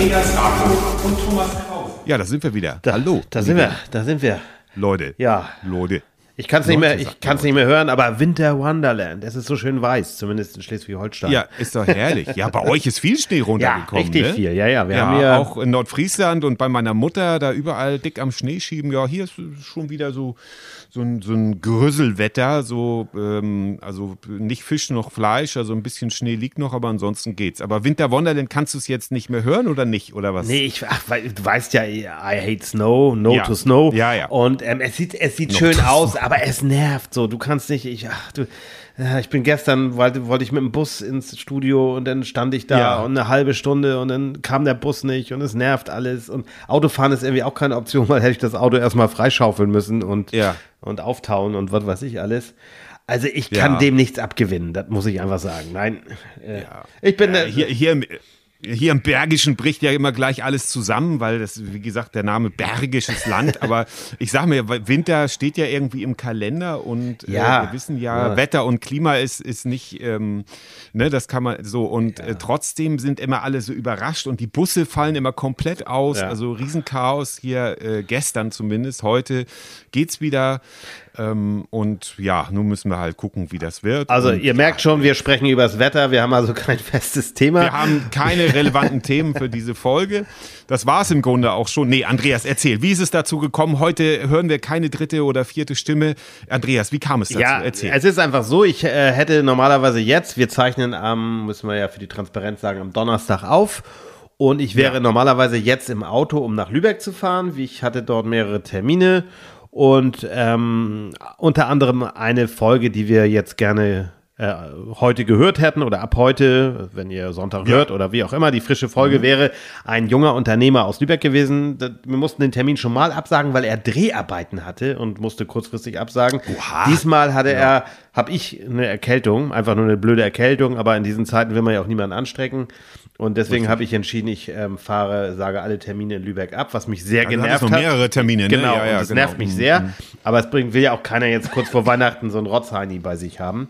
Andreas Rapo und Thomas Kraus. Ja, da sind wir wieder. Da, Hallo. Da sind wir, da sind wir. Leute. Ja. Leute. Ich kann es nicht, mehr, ich kann's nicht mehr hören, aber Winter Wonderland, es ist so schön weiß, zumindest in Schleswig-Holstein. Ja, ist doch herrlich. Ja, bei euch ist viel Schnee ja runtergekommen. richtig ne? viel. Ja, ja, wir ja, haben hier auch in Nordfriesland und bei meiner Mutter da überall dick am Schnee schieben. Ja, hier ist schon wieder so, so, ein, so ein Grüsselwetter. So, ähm, also nicht Fisch noch Fleisch, also ein bisschen Schnee liegt noch, aber ansonsten geht's. Aber Winter Wonderland kannst du es jetzt nicht mehr hören oder nicht? Oder was? Nee, ich, ach, weil, du weißt ja, I hate snow, no Ja. to snow. Ja, ja. Und ähm, es sieht, es sieht No schön aus, aber es nervt so. Du kannst nicht, ich, ach du, ich bin gestern, wollte, wollte ich mit dem Bus ins Studio und dann stand ich da Ja. und eine halbe Stunde und dann kam der Bus nicht und es nervt alles. Und Autofahren ist irgendwie auch keine Option, weil hätte ich das Auto erstmal freischaufeln müssen und, Ja. und auftauen und was weiß ich alles. Also ich kann Ja. dem nichts abgewinnen, das muss ich einfach sagen. Nein, äh, ich bin äh, hier, hier, hier im Bergischen bricht ja immer gleich alles zusammen, weil das, wie gesagt, der Name Bergisches Land. Aber ich sag mir, Winter steht ja irgendwie im Kalender und Ja. äh, wir wissen ja, Ja. Wetter und Klima ist, ist nicht, ähm, ne, das kann man so. Und äh, trotzdem sind immer alle so überrascht und die Busse fallen immer komplett aus. Ja. Also Riesenchaos hier äh, gestern zumindest. Heute geht's wieder. Ähm, und ja, nun müssen wir halt gucken, wie das wird. Also und, ihr merkt schon, wir sprechen über das Wetter, wir haben also kein festes Thema. Wir haben keine relevanten Themen für diese Folge. Das war es im Grunde auch schon. Nee, Andreas, erzähl, wie ist es dazu gekommen? Heute hören wir keine dritte oder vierte Stimme. Andreas, wie kam es dazu? ja, erzähl. es ist einfach so, ich äh, hätte normalerweise jetzt, wir zeichnen am, müssen wir ja für die Transparenz sagen, am Donnerstag auf. Und ich wäre normalerweise jetzt im Auto, um nach Lübeck zu fahren. Wie Ich hatte dort mehrere Termine und ähm, unter anderem eine Folge, die wir jetzt gerne äh, heute gehört hätten oder ab heute, wenn ihr Sonntag hört oder wie auch immer, die frische Folge Mhm. wäre ein junger Unternehmer aus Lübeck gewesen. Wir mussten den Termin schon mal absagen, weil er Dreharbeiten hatte und musste kurzfristig absagen. Oha. Diesmal hatte er, habe ich eine Erkältung, einfach nur eine blöde Erkältung, aber in diesen Zeiten will man ja auch niemanden anstrecken. Und deswegen habe ich entschieden, ich ähm, fahre, sage alle Termine in Lübeck ab, was mich sehr Also du genervt noch hat. mehrere Termine, ne? Genau, Ja, ja, das genau. nervt mich Mhm. sehr. Aber es bringt, will ja auch keiner jetzt kurz vor Weihnachten so ein Rotzheini bei sich haben.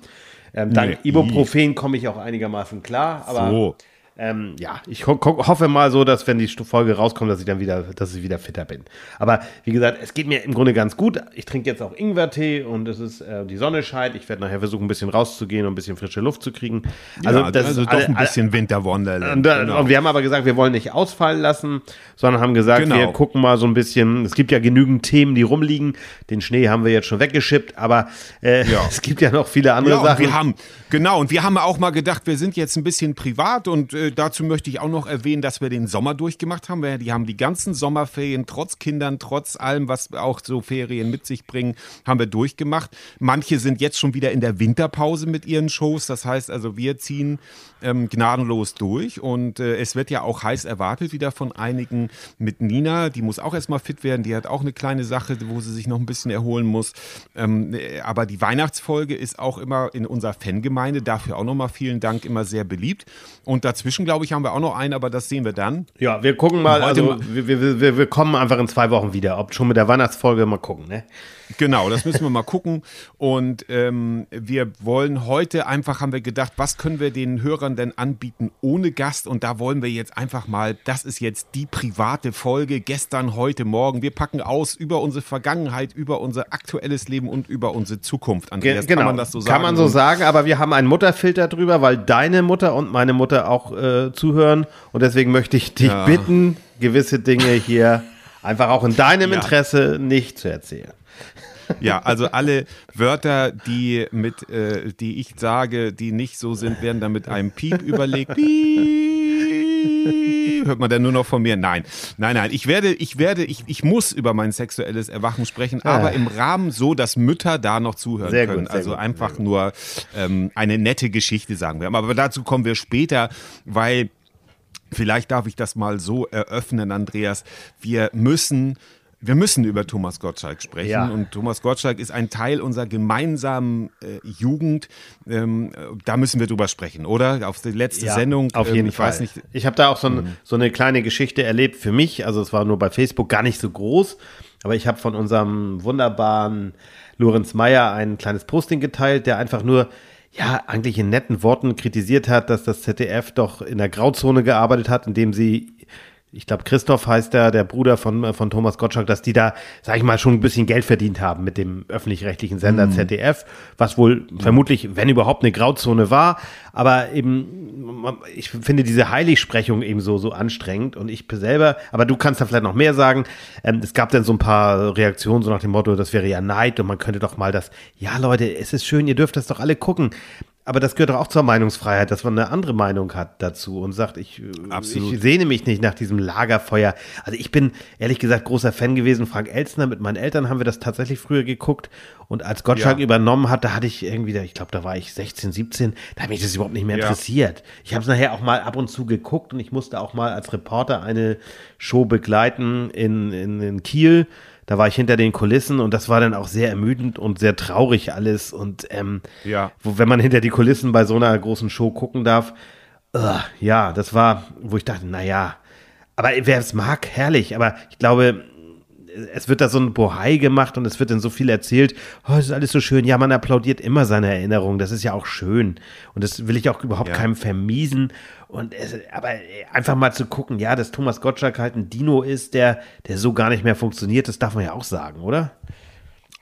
Ähm, dank Nee. Ibuprofen komme ich auch einigermaßen klar. Aber So. Ähm, ja, ich ho ho hoffe mal so, dass wenn die Folge rauskommt, dass ich dann wieder, dass ich wieder fitter bin. Aber wie gesagt, es geht mir im Grunde ganz gut. Ich trinke jetzt auch Ingwertee und es ist äh, die Sonne scheint. Ich werde nachher versuchen, ein bisschen rauszugehen und ein bisschen frische Luft zu kriegen. Also, ja, das also ist doch alle- ein bisschen Winter Wonderland. und, da, genau. und wir haben aber gesagt, wir wollen nicht ausfallen lassen, sondern haben gesagt, Genau. wir gucken mal so ein bisschen. Es gibt ja genügend Themen, die rumliegen. Den Schnee haben wir jetzt schon weggeschippt, aber äh, Ja. es gibt ja noch viele andere Ja, Sachen. wir haben, genau, und wir haben auch mal gedacht, wir sind jetzt ein bisschen privat und äh, dazu möchte ich auch noch erwähnen, dass wir den Sommer durchgemacht haben. Wir, die haben die ganzen Sommerferien, trotz Kindern, trotz allem, was auch so Ferien mit sich bringen, haben wir durchgemacht. Manche sind jetzt schon wieder in der Winterpause mit ihren Shows. Das heißt also, wir ziehen ähm, gnadenlos durch und äh, es wird ja auch heiß erwartet wieder von einigen mit Nina. Die muss auch erstmal fit werden. Die hat auch eine kleine Sache, wo sie sich noch ein bisschen erholen muss. Ähm, äh, aber die Weihnachtsfolge ist auch immer in unserer Fangemeinde, dafür auch nochmal vielen Dank, immer sehr beliebt. Und dazwischen, glaube ich, haben wir auch noch einen, aber das sehen wir dann. ja, wir gucken mal. Also wir, wir, wir, wir kommen einfach in zwei Wochen wieder. Ob schon mit der Weihnachtsfolge mal gucken. Ne? Genau, das müssen wir mal gucken. Und ähm, wir wollen heute einfach, haben wir gedacht, was können wir den Hörern denn anbieten ohne Gast? Und da wollen wir jetzt einfach mal, das ist jetzt die private Folge, gestern, heute, morgen. Wir packen aus über unsere Vergangenheit, über unser aktuelles Leben und über unsere Zukunft. Andreas, genau. kann man das so sagen? Kann man so sagen, aber wir haben einen Mutterfilter drüber, weil deine Mutter und meine Mutter auch äh, zuhören. Und deswegen möchte ich dich Ja. bitten, gewisse Dinge hier einfach auch in deinem Ja. Interesse nicht zu erzählen. Ja, also alle Wörter, die mit, äh, die ich sage, die nicht so sind, werden dann mit einem Piep überlegt. Piep. Hört man dann nur noch von mir? Nein, nein, nein. Ich werde, ich werde, ich, ich muss über mein sexuelles Erwachen sprechen, aber im Rahmen so, dass Mütter da noch zuhören Sehr gut, können. sehr also gut, einfach nur ähm, eine nette Geschichte, sagen wir. Aber dazu kommen wir später, weil Vielleicht darf ich das mal so eröffnen, Andreas. Wir müssen, wir müssen über Thomas Gottschalk sprechen. Ja. Und Thomas Gottschalk ist ein Teil unserer gemeinsamen äh, Jugend. Ähm, äh, da müssen wir drüber sprechen, oder? Auf die letzte Sendung. Auf ähm, jeden ich Fall. Weiß nicht, ich habe da auch so, ein, so eine kleine Geschichte erlebt für mich. Also es war nur bei Facebook gar nicht so groß, aber ich habe von unserem wunderbaren Lorenz Meyer ein kleines Posting geteilt, der einfach nur ja, eigentlich in netten Worten kritisiert hat, dass das ZDF doch in der Grauzone gearbeitet hat, indem sie ich glaube, Christoph heißt der, der Bruder von, äh, von Thomas Gottschalk, dass die da, sag ich mal, schon ein bisschen Geld verdient haben mit dem öffentlich-rechtlichen Sender mhm. ZDF, was wohl mhm. vermutlich, wenn überhaupt, eine Grauzone war. Aber eben, ich finde diese Heiligsprechung eben so, so anstrengend und ich selber, aber du kannst da vielleicht noch mehr sagen. Ähm, es gab dann so ein paar Reaktionen, so nach dem Motto, das wäre ja Neid und man könnte doch mal das, ja Leute, es ist schön, ihr dürft das doch alle gucken. Aber das gehört doch auch zur Meinungsfreiheit, dass man eine andere Meinung hat dazu und sagt, ich, Absolut. ich sehne mich nicht nach diesem Lagerfeuer. Also ich bin ehrlich gesagt großer Fan gewesen. Frank Elstner, mit meinen Eltern haben wir das tatsächlich früher geguckt. Und als Gottschalk ja. übernommen hat, da hatte ich irgendwie, ich glaube, da war ich 16, 17, da hat mich das überhaupt nicht mehr interessiert. Ich habe es nachher auch mal ab und zu geguckt und ich musste auch mal als Reporter eine Show begleiten in, in, in Kiel da war ich hinter den Kulissen und das war dann auch sehr ermüdend und sehr traurig alles. Und ähm, ja. wo, wenn man hinter die Kulissen bei so einer großen Show gucken darf, uh, ja, das war, wo ich dachte, naja, aber wer es mag, herrlich. Aber ich glaube, es wird da so ein Bohai gemacht und es wird dann so viel erzählt. Oh, es ist alles so schön. Ja, man applaudiert immer seine Erinnerungen. Das ist ja auch schön. Und das will ich auch überhaupt ja. keinem vermiesen. Und es, aber einfach mal zu gucken, ja, dass Thomas Gottschalk halt ein Dino ist, der, der so gar nicht mehr funktioniert, das darf man ja auch sagen, oder?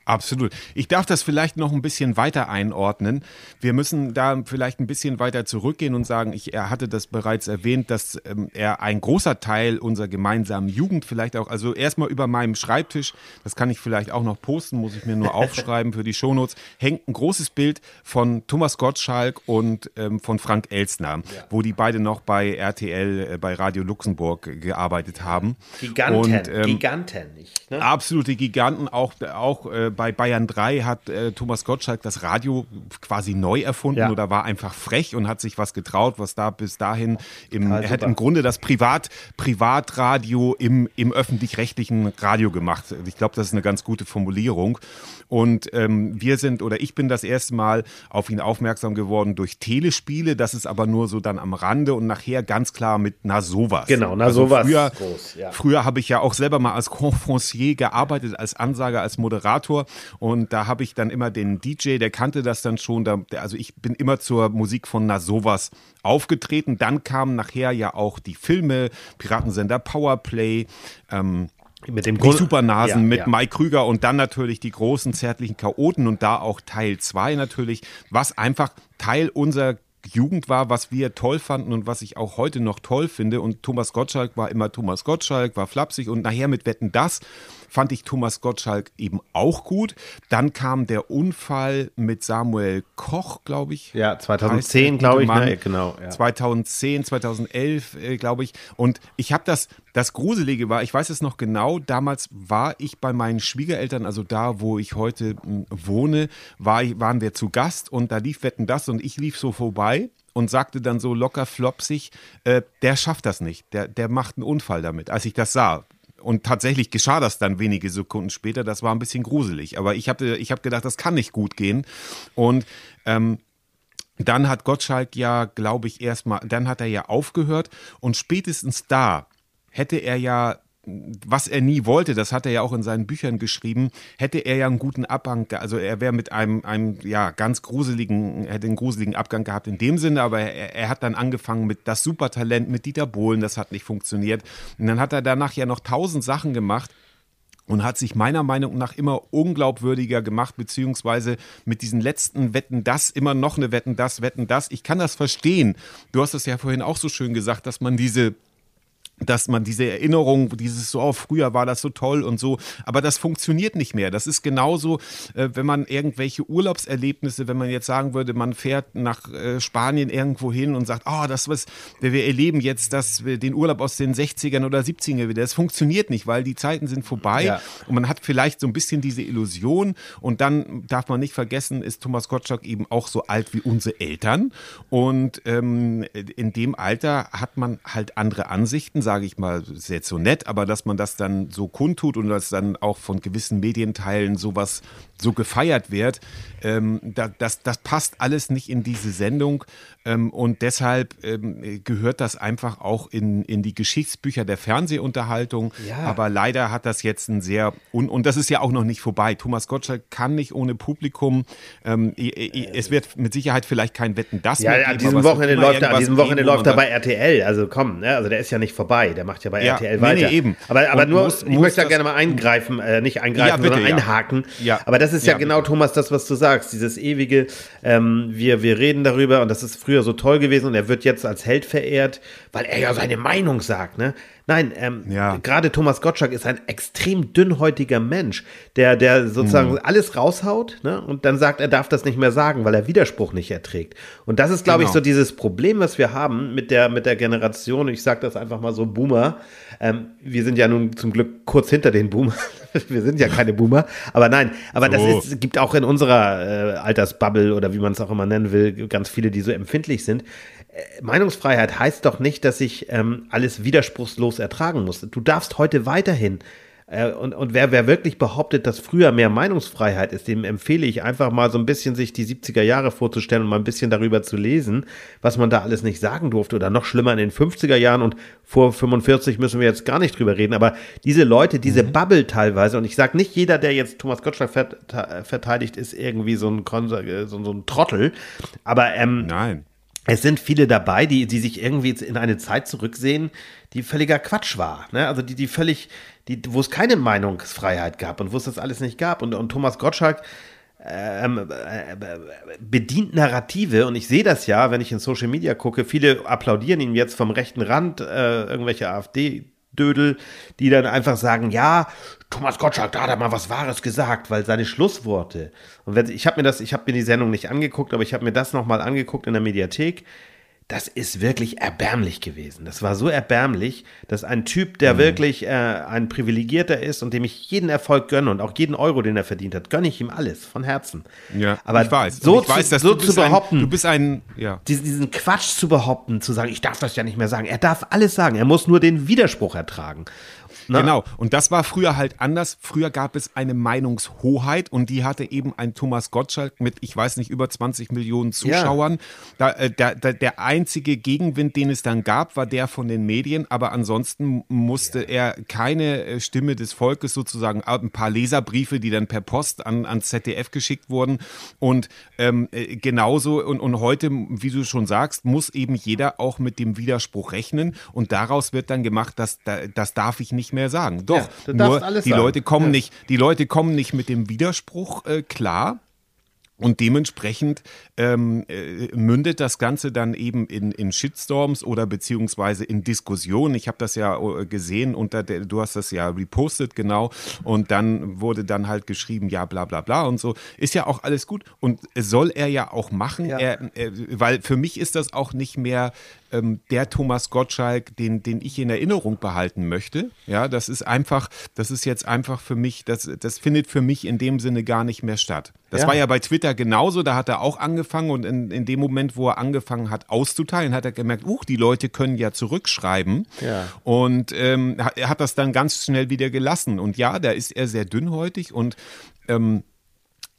Absolut. Ich darf das vielleicht noch ein bisschen weiter einordnen. Wir müssen da vielleicht ein bisschen weiter zurückgehen und sagen, ich, er hatte das bereits erwähnt, dass ähm, er ein großer Teil unserer gemeinsamen Jugend vielleicht auch, also erstmal über meinem Schreibtisch, das kann ich vielleicht auch noch posten, muss ich mir nur aufschreiben für die Shownotes, hängt ein großes Bild von Thomas Gottschalk und ähm, von Frank Elstner, ja. wo die beide noch bei RTL, äh, bei Radio Luxemburg gearbeitet haben. Giganten, und, ähm, Giganten. Nicht, ne? Absolute Giganten, auch, auch äh, bei Bayern 3 hat äh, Thomas Gottschalk das Radio quasi neu erfunden ja. oder war einfach frech und hat sich was getraut, was da bis dahin im, er hat im Grunde das Privat, Privatradio im, im öffentlich-rechtlichen Radio gemacht. Ich glaube, das ist eine ganz gute Formulierung. Und ähm, wir sind oder ich bin das erste Mal auf ihn aufmerksam geworden durch Telespiele. Das ist aber nur so dann am Rande und nachher ganz klar mit Na sowas. Genau, Na also sowas. Früher, ja. früher habe ich ja auch selber mal als Conferencier gearbeitet, als Ansager, als Moderator. Und da habe ich dann immer den DJ, der kannte das dann schon. Da, also ich bin immer zur Musik von Na sowas aufgetreten. Dann kamen nachher ja auch die Filme, Piratensender Powerplay. Ähm, mit dem die Supernasen, ja, mit ja. Mike Krüger und dann natürlich die großen zärtlichen Chaoten und da auch Teil 2 natürlich, was einfach Teil unserer Jugend war, was wir toll fanden und was ich auch heute noch toll finde. Und Thomas Gottschalk war immer Thomas Gottschalk, war flapsig und nachher mit Wetten das fand ich Thomas Gottschalk eben auch gut. Dann kam der Unfall mit Samuel Koch, glaube ich. Ja, 2010, glaube ich, ne? genau. Ja. 2010, 2011, äh, glaube ich. Und ich habe das, das Gruselige war, ich weiß es noch genau, damals war ich bei meinen Schwiegereltern, also da, wo ich heute hm, wohne, war, waren wir zu Gast und da lief Wetten das und ich lief so vorbei und sagte dann so locker flopsig, äh, der schafft das nicht, der, der macht einen Unfall damit, als ich das sah. Und tatsächlich geschah das dann wenige Sekunden später. Das war ein bisschen gruselig. Aber ich habe ich hab gedacht, das kann nicht gut gehen. Und ähm, dann hat Gottschalk ja, glaube ich, erstmal, dann hat er ja aufgehört. Und spätestens da hätte er ja was er nie wollte, das hat er ja auch in seinen Büchern geschrieben, hätte er ja einen guten Abgang, also er wäre mit einem, einem ja ganz gruseligen, hätte einen gruseligen Abgang gehabt in dem Sinne, aber er, er hat dann angefangen mit das Supertalent mit Dieter Bohlen, das hat nicht funktioniert. Und dann hat er danach ja noch tausend Sachen gemacht und hat sich meiner Meinung nach immer unglaubwürdiger gemacht, beziehungsweise mit diesen letzten Wetten das, immer noch eine Wetten das, Wetten das. Ich kann das verstehen. Du hast es ja vorhin auch so schön gesagt, dass man diese dass man diese Erinnerung, dieses so, oh, früher war das so toll und so, aber das funktioniert nicht mehr. Das ist genauso, äh, wenn man irgendwelche Urlaubserlebnisse, wenn man jetzt sagen würde, man fährt nach äh, Spanien irgendwo hin und sagt, oh, das was, wir erleben jetzt das, den Urlaub aus den 60ern oder 70ern wieder. Das funktioniert nicht, weil die Zeiten sind vorbei ja. und man hat vielleicht so ein bisschen diese Illusion und dann darf man nicht vergessen, ist Thomas Gottschalk eben auch so alt wie unsere Eltern und ähm, in dem Alter hat man halt andere Ansichten, sage ich mal, ist jetzt so nett, aber dass man das dann so kundtut und dass dann auch von gewissen Medienteilen sowas so gefeiert wird, ähm, da, das, das passt alles nicht in diese Sendung ähm, und deshalb ähm, gehört das einfach auch in, in die Geschichtsbücher der Fernsehunterhaltung. Ja. Aber leider hat das jetzt ein sehr, und, und das ist ja auch noch nicht vorbei. Thomas Gottschalk kann nicht ohne Publikum. Ähm, es wird mit Sicherheit vielleicht kein Wetten das ja, mehr geben. An diesem Wochenende läuft er, an diesem Wochenende läuft er bei RTL. Also komm, ne? also der ist ja nicht vorbei vorbei. Der macht ja bei Ja, RTL weiter. nee, eben. Aber, aber Und nur, muss- ich muss möchte da gerne mal eingreifen, äh, nicht eingreifen, Ja, bitte, sondern einhaken. Ja. Aber das ist ja, genau, Thomas, das, was du sagst. Dieses ewige, ähm, wir, wir reden darüber und das ist früher so toll gewesen und er wird jetzt als Held verehrt, weil er ja seine Meinung sagt, ne? Nein, ähm, Ja. gerade Thomas Gottschalk ist ein extrem dünnhäutiger Mensch, der, der sozusagen Mhm. alles raushaut ne? und dann sagt, er darf das nicht mehr sagen, weil er Widerspruch nicht erträgt. Und das ist, glaube ich, Genau. so dieses Problem, was wir haben mit der, mit der Generation, ich sage das einfach mal so, Boomer. Ähm, wir sind ja nun zum Glück kurz hinter den Boomer. wir sind ja keine Boomer. Aber nein, aber das So. ist, gibt auch in unserer äh, Altersbubble oder wie man es auch immer nennen will, ganz viele, die so empfindlich sind. Äh, Meinungsfreiheit heißt doch nicht, dass ich ähm, alles widerspruchslos ertragen muss. Du darfst heute weiterhin äh, und, und wer, wer wirklich behauptet, dass früher mehr Meinungsfreiheit ist, dem empfehle ich einfach mal so ein bisschen sich die 70er Jahre vorzustellen und mal ein bisschen darüber zu lesen, was man da alles nicht sagen durfte oder noch schlimmer in den 50er Jahren und vor 45 müssen wir jetzt gar nicht drüber reden, aber diese Leute, diese Bubble teilweise und ich sage nicht jeder, der jetzt Thomas Gottschalk vert- verteidigt, ist irgendwie so ein, äh, so, so ein Trottel, aber ähm, Nein. Es sind viele dabei, die, die sich irgendwie in eine Zeit zurücksehen, die völliger Quatsch war. Ne? Also die, die völlig, die, wo es keine Meinungsfreiheit gab und wo es das alles nicht gab. Und, und Thomas Gottschalk ähm, äh, bedient Narrative und ich sehe das ja, wenn ich in Social Media gucke, viele applaudieren ihm jetzt vom rechten Rand, äh, irgendwelche AfD. Dödel, die dann einfach sagen, ja, Thomas Gottschalk, da hat er mal was Wahres gesagt, weil seine Schlussworte. Und wenn, ich habe mir das, ich habe mir die Sendung nicht angeguckt, aber ich habe mir das nochmal angeguckt in der Mediathek. Das ist wirklich erbärmlich gewesen. Das war so erbärmlich, dass ein Typ, der Mhm. wirklich äh, ein Privilegierter ist und dem ich jeden Erfolg gönne und auch jeden Euro, den er verdient hat, gönne ich ihm alles von Herzen. Ja, aber ich weiß. so, ich weiß, zu, so du zu behaupten, Ein, du bist ein, ja. diesen, diesen Quatsch zu behaupten, zu sagen, ich darf das ja nicht mehr sagen. Er darf alles sagen. Er muss nur den Widerspruch ertragen. Na, Genau. Und das war früher halt anders. Früher gab es eine Meinungshoheit und die hatte eben ein Thomas Gottschalk mit, ich weiß nicht, über 20 Millionen Zuschauern. Da, äh, da, da, der einzige Gegenwind, den es dann gab, war der von den Medien. Aber ansonsten musste er keine äh, Stimme des Volkes sozusagen, äh, ein paar Leserbriefe, die dann per Post an, ans ZDF geschickt wurden. Und ähm, äh, genauso, und, und heute, wie du schon sagst, muss eben jeder auch mit dem Widerspruch rechnen. Und daraus wird dann gemacht, dass da, das darf ich nicht mehr sagen. Doch, Ja, nur die sagen. Leute kommen nicht, die Leute kommen nicht mit dem Widerspruch äh, klar. Und dementsprechend ähm, äh, mündet das Ganze dann eben in, in Shitstorms oder beziehungsweise in Diskussionen. Ich habe das ja äh, gesehen unter der, du hast das ja repostet, genau. Und dann wurde dann halt geschrieben, ja, bla bla bla und so. Ist ja auch alles gut. Und soll er ja auch machen, Ja. Er, äh, weil für mich ist das auch nicht mehr ähm, der Thomas Gottschalk, den, den ich in Erinnerung behalten möchte. Ja, das ist einfach, das ist jetzt einfach für mich, das, das findet für mich in dem Sinne gar nicht mehr statt. Das Ja. war ja bei Twitter genauso, da hat er auch angefangen und in, in dem Moment, wo er angefangen hat auszuteilen, hat er gemerkt, uh, die Leute können ja zurückschreiben. Ja. Und ähm, er hat das dann ganz schnell wieder gelassen. Und ja, da ist er sehr dünnhäutig und ähm,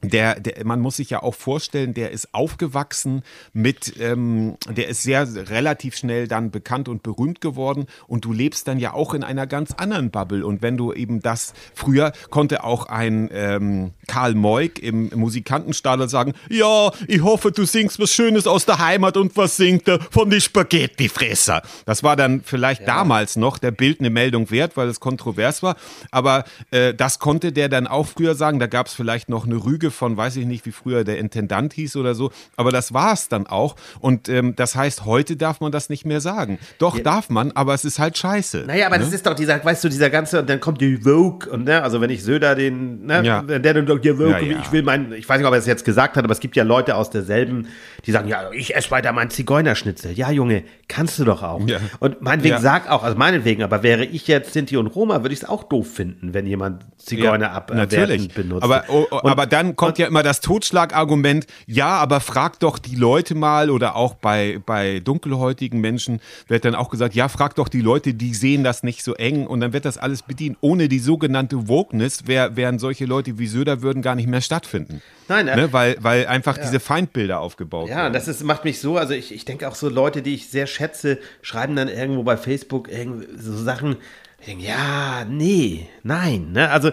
der, der, man muss sich ja auch vorstellen, der ist aufgewachsen mit, ähm, der ist sehr relativ schnell dann bekannt und berühmt geworden. Und du lebst dann ja auch in einer ganz anderen Bubble. Und wenn du eben das, früher konnte auch ein ähm, Karl Moik im Musikantenstadel sagen, ja, ich hoffe, du singst was Schönes aus der Heimat und was singt er von die Spaghettifresser. Das war dann vielleicht damals noch der Bild eine Meldung wert, weil es kontrovers war, aber äh, das konnte der dann auch früher sagen, da gab es vielleicht noch eine Rüge von, weiß ich nicht, wie früher der Intendant hieß oder so, aber das war es dann auch. Und ähm, das heißt, heute darf man das nicht mehr sagen. Doch, darf man, aber es ist halt scheiße. Naja, aber das ist doch dieser, weißt du, dieser ganze, und dann kommt die Vogue und ne, also wenn ich Söder den, ne, Ja. der dann sagt, ja, Vogue, Ja, ja. ich will meinen, ich weiß nicht, ob er es jetzt gesagt hat, aber es gibt ja Leute aus derselben, die sagen, ja, ich esse weiter mein Zigeunerschnitzel. Ja, Junge, kannst du doch auch. Ja. Und meinetwegen Ja. sag auch, also meinetwegen, aber wäre ich jetzt Sinti und Roma, würde ich es auch doof finden, wenn jemand Zigeuner Ja, natürlich. benutzt. Aber, oh, oh, aber dann kommt ja immer das Totschlagargument, ja, aber frag doch die Leute mal oder auch bei, bei dunkelhäutigen Menschen wird dann auch gesagt, ja, frag doch die Leute, die sehen das nicht so eng und dann wird das alles bedient. Ohne die sogenannte Wokeness wär, wären solche Leute wie Söder würden gar nicht mehr stattfinden. Nein, äh, ne? weil, weil einfach diese Feindbilder aufgebaut Ja, werden. das ist, macht mich so, also ich, ich denke auch so Leute, die ich sehr schätze, schreiben dann irgendwo bei Facebook so Sachen, denke, ja, nee, nein, ne, also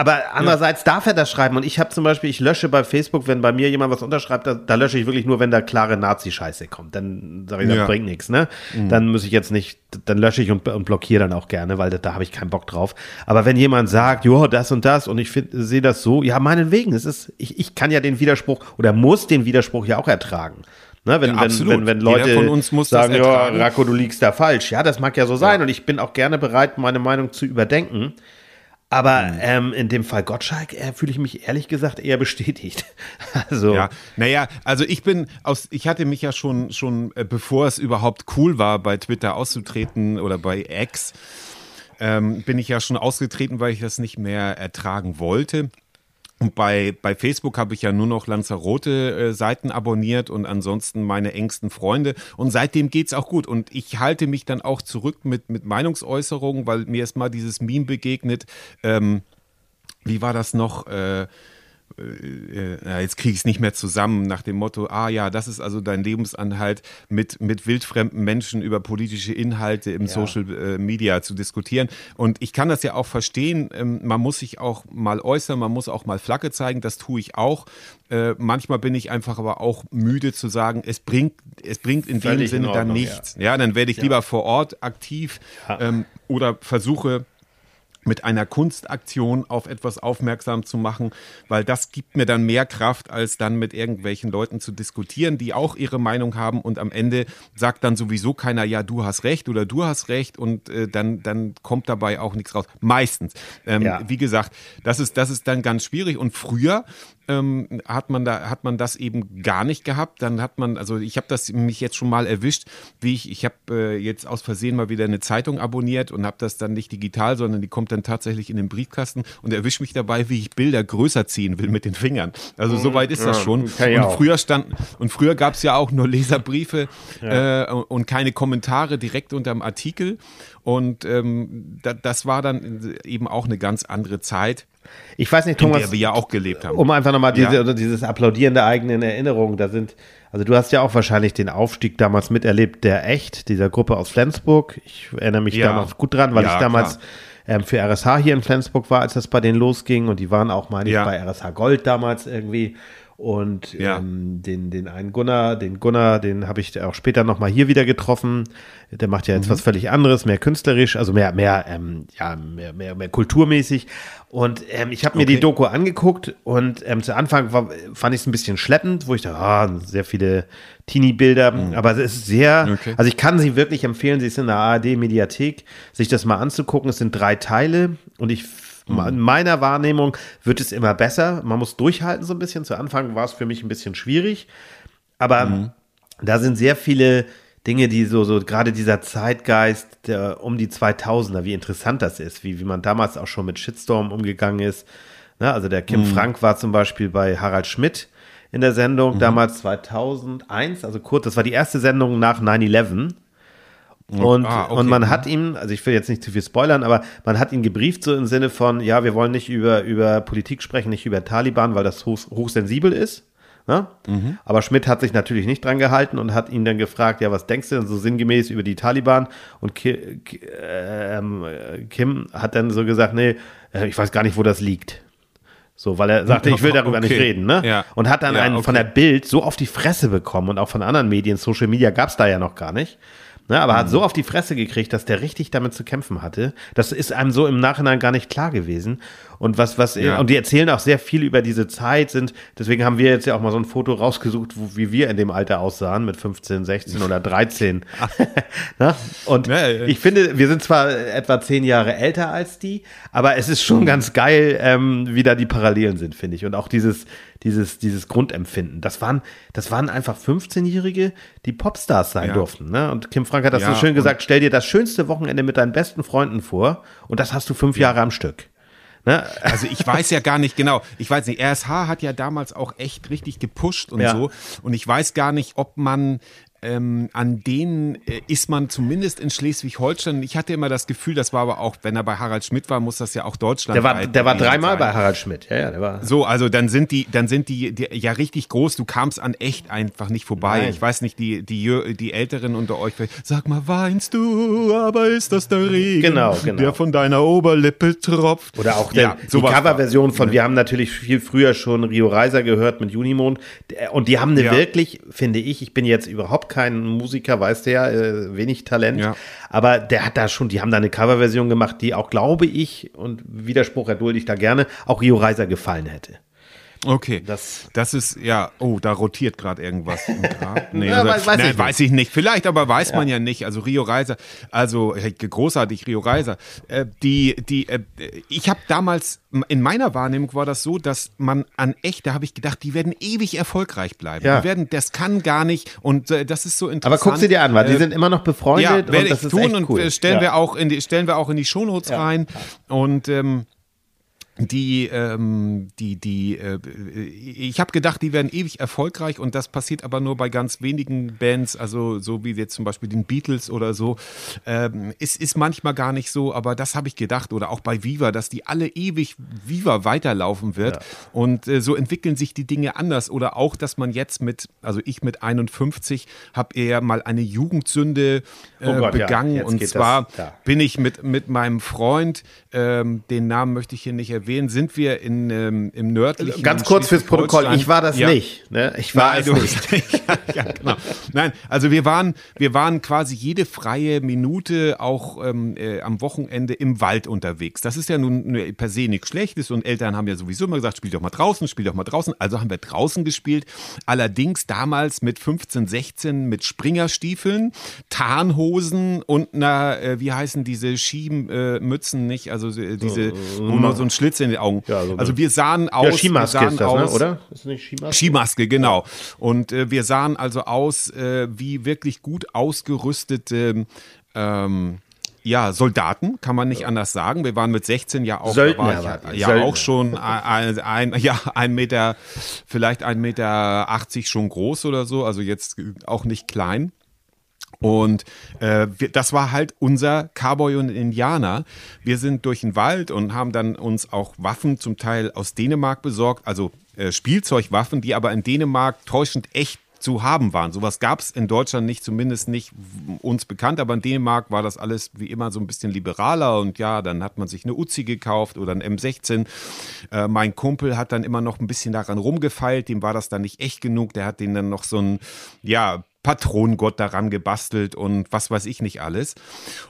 Aber andererseits darf er das schreiben und ich habe zum Beispiel, ich lösche bei Facebook, wenn bei mir jemand was unterschreibt, da, da lösche ich wirklich nur, wenn da klare Nazi-Scheiße kommt. Dann sage ich, das Ja. bringt nichts, ne? Dann muss ich jetzt nicht, dann lösche ich und, und blockiere dann auch gerne, weil da, da habe ich keinen Bock drauf. Aber wenn jemand sagt, jo, das und das und ich sehe das so, ja, meinetwegen, es ist, ich, ich kann ja den Widerspruch oder muss den Widerspruch ja auch ertragen. Ne, wenn, Ja, wenn, wenn, wenn Leute von uns muss das sagen, ja. Racco, du liegst da falsch. Ja, das mag ja so sein und ich bin auch gerne bereit, meine Meinung zu überdenken. Aber Mhm. ähm, in dem Fall Gottschalk äh, fühle ich mich ehrlich gesagt eher bestätigt. Also, Ja, naja, also ich bin aus, ich hatte mich ja schon, schon, äh, bevor es überhaupt cool war, bei Twitter auszutreten oder bei X, ähm, bin ich ja schon ausgetreten, weil ich das nicht mehr ertragen wollte. Und bei, bei Facebook habe ich ja nur noch Lanzarote äh, Seiten abonniert und ansonsten meine engsten Freunde. Und seitdem geht's auch gut. Und ich halte mich dann auch zurück mit, mit Meinungsäußerungen, weil mir ist mal dieses Meme begegnet. Ähm, wie war das noch? Äh, äh, ja, jetzt kriege ich es nicht mehr zusammen, nach dem Motto, ah ja, das ist also dein Lebensanhalt, mit, mit wildfremden Menschen über politische Inhalte im Social äh, Media zu diskutieren. Und ich kann das ja auch verstehen, ähm, man muss sich auch mal äußern, man muss auch mal Flagge zeigen, das tue ich auch. Äh, manchmal bin ich einfach aber auch müde zu sagen, es bringt, es bringt in dem Völlig in Sinne dann Ordnung, nichts. Ja, dann werde ich lieber vor Ort aktiv ähm, oder versuche mit einer Kunstaktion auf etwas aufmerksam zu machen, weil das gibt mir dann mehr Kraft, als dann mit irgendwelchen Leuten zu diskutieren, die auch ihre Meinung haben und am Ende sagt dann sowieso keiner, ja, du hast recht oder du hast recht und äh, dann, dann kommt dabei auch nichts raus. Meistens. Ähm, Ja. Wie gesagt, das ist, das ist dann ganz schwierig und früher ähm, hat man da hat man das eben gar nicht gehabt. Dann hat man, also ich habe das mich jetzt schon mal erwischt, wie ich ich habe äh, jetzt aus Versehen mal wieder eine Zeitung abonniert und habe das dann nicht digital, sondern die kommt dann tatsächlich in den Briefkasten und erwischt mich dabei, wie ich Bilder größer ziehen will mit den Fingern. Also so weit ist das Ja, schon. kann ich Und früher stand und früher gab es ja auch nur Leserbriefe äh, und keine Kommentare direkt unterm Artikel. Und ähm, da, das war dann eben auch eine ganz andere Zeit, ich weiß nicht, in Thomas, der wir ja auch gelebt haben. um einfach nochmal diese, Ja. dieses Applaudieren der eigenen Erinnerungen, da sind, also du hast ja auch wahrscheinlich den Aufstieg damals miterlebt, der echt, dieser Gruppe aus Flensburg. Ich erinnere mich Ja. da noch gut dran, weil Ja, ich damals ähm, für RSH hier in Flensburg war, als das bei denen losging und die waren auch, meine ich, bei RSH Gold damals irgendwie. Und Ja. ähm, den, den einen Gunnar, den Gunnar, den habe ich auch später nochmal hier wieder getroffen. Der macht ja jetzt Mhm. was völlig anderes, mehr künstlerisch, also mehr, mehr, ähm, ja, mehr, mehr, mehr kulturmäßig. Und ähm, ich habe mir Okay. die Doku angeguckt und ähm, zu Anfang war, fand ich es ein bisschen schleppend, wo ich dachte, ah, sehr viele Teenie-Bilder, aber es ist sehr, Mhm. Okay. also ich kann sie wirklich empfehlen, sie ist in der ARD-Mediathek, sich das mal anzugucken. Es sind drei Teile und ich in meiner Wahrnehmung wird es immer besser. Man muss durchhalten so ein bisschen. Zu Anfang war es für mich ein bisschen schwierig, aber da sind sehr viele Dinge, die so, so gerade dieser Zeitgeist der, um die 2000er, wie interessant das ist, wie, wie man damals auch schon mit Shitstorm umgegangen ist. Ne, also der Kim Frank war zum Beispiel bei Harald Schmidt in der Sendung, damals 2001, also kurz, das war die erste Sendung nach 9-11. Und, Ah, okay. und man hat ihm, also ich will jetzt nicht zu viel spoilern, aber man hat ihn gebrieft so im Sinne von, ja, wir wollen nicht über, über Politik sprechen, nicht über Taliban, weil das hoch, hochsensibel ist. Ne? Mhm. Aber Schmidt hat sich natürlich nicht dran gehalten und hat ihn dann gefragt, ja, was denkst du denn so sinngemäß über die Taliban? Und Ki, Ki, ähm, Kim hat dann so gesagt, nee, äh, ich weiß gar nicht, wo das liegt. So, weil er sagte, ich will darüber Okay. nicht reden, ne? Ja. Und hat dann Ja, einen okay. von der Bild so auf die Fresse bekommen und auch von anderen Medien, Social Media gab's da ja noch gar nicht. Ne, aber Mhm. hat so auf die Fresse gekriegt, dass der richtig damit zu kämpfen hatte. Das ist einem so im Nachhinein gar nicht klar gewesen. Und was, was, Ja. und die erzählen auch sehr viel über diese Zeit, sind, deswegen haben wir jetzt ja auch mal so ein Foto rausgesucht, wo, wie wir in dem Alter aussahen, mit 15, 16 oder 13. Na? Und Ja, ja. ich finde, wir sind zwar etwa zehn Jahre älter als die, aber es ist schon ganz geil, ähm, wie da die Parallelen sind, finde ich. Und auch dieses, dieses, dieses Grundempfinden. Das waren, das waren einfach 15-Jährige, die Popstars sein Ja. durften. Ne? Und Kim Frank hat das Ja, so schön gesagt, stell dir das schönste Wochenende mit deinen besten Freunden vor und das hast du fünf Jahre am Stück. Ne? Also ich weiß ja gar nicht genau. Ich weiß nicht, RSH hat ja damals auch echt richtig gepusht und Ja. so. Und ich weiß gar nicht, ob man ähm, an denen äh, ist man zumindest in Schleswig-Holstein. Ich hatte immer das Gefühl, das war aber auch, wenn er bei Harald Schmidt war, muss das ja auch Deutschland Der war, der war dreimal bei Harald Schmidt. Ja, ja, der war. So, also dann sind die, dann sind die, die ja richtig groß. Du kamst an echt einfach nicht vorbei. Nein. Ich weiß nicht, die, die, die Älteren unter euch, sag mal, weinst du, aber ist das der Regen, Genau, genau. der von deiner Oberlippe tropft? Oder auch der, ja, die Coverversion von, wir haben natürlich viel früher schon Rio Reiser gehört mit Junimond. Und die haben eine Ja. wirklich, finde ich, ich bin jetzt überhaupt kein Musiker, weißt du ja, äh, wenig Talent. Ja. Aber der hat da schon, die haben da eine Coverversion gemacht, die auch, glaube ich, und Widerspruch erdulde ich da gerne, auch Rio Reiser gefallen hätte. Okay. Das- Das, ist, ja, oh, da rotiert gerade irgendwas im Grab. Nee, Ja, also, weiß- weiß nein, ich weiß ich nicht. Vielleicht, aber weiß man ja nicht. Also Rio Reiser, also großartig Rio Reiser. Äh, die, die, äh, ich habe damals, in meiner Wahrnehmung war das so, dass man an echt, da habe ich gedacht, die werden ewig erfolgreich bleiben. Ja. Die werden, das kann gar nicht und äh, das ist so Aber interessant. guck sie dir an, weil die Äh, sind immer noch befreundet ja, und werde ich das ist tun echt und cool. äh, stellen ja. wir auch in die stellen wir auch in die Shownotes Ja. rein und ähm, die, ähm, die, die, äh, ich habe gedacht, die werden ewig erfolgreich und das passiert aber nur bei ganz wenigen Bands, also so wie jetzt zum Beispiel den Beatles oder so. Ähm, es ist manchmal gar nicht so, aber das habe ich gedacht. Oder auch bei Viva, dass die alle ewig Viva weiterlaufen wird. Und äh, so entwickeln sich die Dinge anders. Oder auch, dass man jetzt mit, also ich mit 51 habe eher mal eine Jugendsünde äh, Oh Gott, ja, begangen. Jetzt und geht das- zwar ja. bin ich mit, mit meinem Freund, ähm, den Namen möchte ich hier nicht erwähnen, sind wir in, ähm, im nördlichen. Ganz kurz fürs Protokoll, ich war das Ja. nicht. Ne? Ich war Nein, es nicht. nicht. ja, genau. Nein, also wir waren, wir waren quasi jede freie Minute auch ähm, äh, am Wochenende im Wald unterwegs. Das ist ja nun nur per se nichts Schlechtes und Eltern haben ja sowieso immer gesagt, spiel doch mal draußen, spiel doch mal draußen. Also haben wir draußen gespielt. Allerdings damals mit 15, 16 mit Springerstiefeln, Tarnhosen und einer, äh, wie heißen diese Skimützen nicht? Also äh, diese, wo man so einen Schlitz in den Augen. Ja, so also wir sahen aus. Ja, Skimaske wir sahen ist das, ne? aus, oder? Ist nicht Skimaske? Skimaske, genau. Und äh, wir sahen also aus äh, wie wirklich gut ausgerüstete ähm, ja, Soldaten, kann man nicht anders sagen. Wir waren mit 16 ja auch, Söldner ich ja Söldner. auch schon ein, ein, ja, ein Meter, vielleicht ein Meter 80 schon groß oder so, also jetzt auch nicht klein. Und äh, wir, das war halt unser Cowboy und Indianer. Wir sind durch den Wald und haben dann uns auch Waffen zum Teil aus Dänemark besorgt, also äh, Spielzeugwaffen, die aber in Dänemark täuschend echt zu haben waren. Sowas gab es in Deutschland nicht, zumindest nicht uns bekannt, aber in Dänemark war das alles wie immer so ein bisschen liberaler und ja, dann hat man sich eine Uzi gekauft oder ein M16. Äh, mein Kumpel hat dann immer noch ein bisschen daran rumgefeilt, dem war das dann nicht echt genug, der hat den dann noch so ein, ja, Patronengott daran gebastelt und was weiß ich nicht alles.